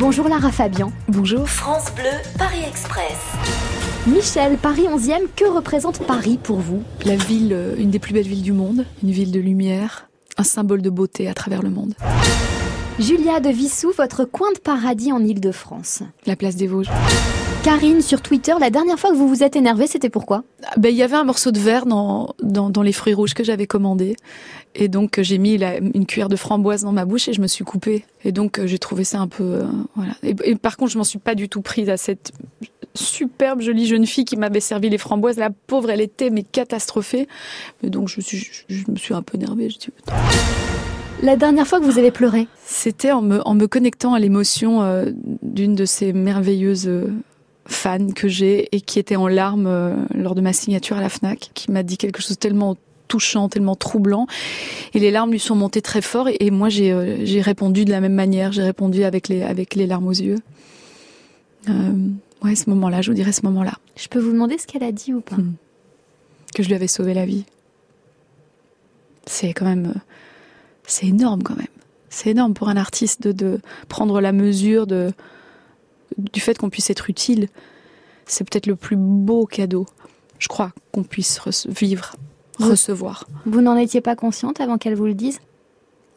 Bonjour Lara Fabian. Bonjour. France Bleu, Paris Express. Michel, Paris 11e, que représente Paris pour vous La ville, euh, une des plus belles villes du monde, une ville de lumière, un symbole de beauté à travers le monde. Julia de Vissou, votre coin de paradis en Ile-de-France. La place des Vosges. Karine, sur Twitter, la dernière fois que vous vous êtes énervée, c'était pourquoi Ah, ben, Il y avait un morceau de verre dans, dans, dans les fruits rouges que j'avais commandé. Et donc euh, j'ai mis la- une cuillère de framboise dans ma bouche et je me suis coupée. Et donc euh, j'ai trouvé ça un peu... euh, voilà. Et, et par contre, je m'en suis pas du tout prise à cette superbe jolie jeune fille qui m'avait servi les framboises. La pauvre, elle était mais catastrophée. Mais donc je, suis, je, je me suis un peu énervée. Je dis, La dernière fois que vous avez pleuré C'était en me, en me connectant à l'émotion euh, d'une de ces merveilleuses euh, fans que j'ai et qui était en larmes euh, lors de ma signature à la FNAC, qui m'a dit quelque chose de tellement touchant, tellement troublant. Et les larmes lui sont montées très fort et, et moi j'ai euh, j'ai répondu de la même manière, j'ai répondu avec les, avec les larmes aux yeux. Euh, ouais, ce moment-là, je vous dirais ce moment-là, Je peux vous demander ce qu'elle a dit ou pas? Hmm. que je lui avais sauvé la vie. C'est quand même... euh, c'est énorme quand même. C'est énorme pour un artiste de, de prendre la mesure de, du fait qu'on puisse être utile. C'est peut-être le plus beau cadeau, je crois, qu'on puisse rece- vivre, recevoir. Vous n'en étiez pas consciente avant qu'elle vous le dise?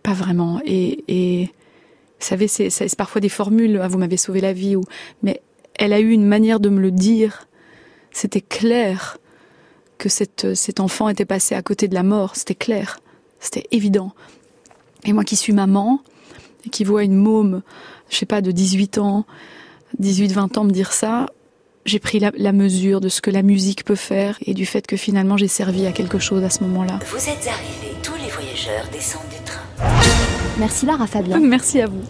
Pas vraiment. Et, et vous savez, c'est parfois des formules, ah, vous m'avez sauvé la vie, ou, mais elle a eu une manière de me le dire. C'était clair que cette, cet enfant était passé à côté de la mort. C'était clair. C'était évident. Et moi qui suis maman, et qui vois une môme, je sais pas, de 18 ans, 18-20 ans me dire ça, j'ai pris la, la mesure de ce que la musique peut faire et du fait que finalement j'ai servi à quelque chose à ce moment-là. Vous êtes arrivés, tous les voyageurs descendent du train. Merci Lara Fabian. Merci à vous.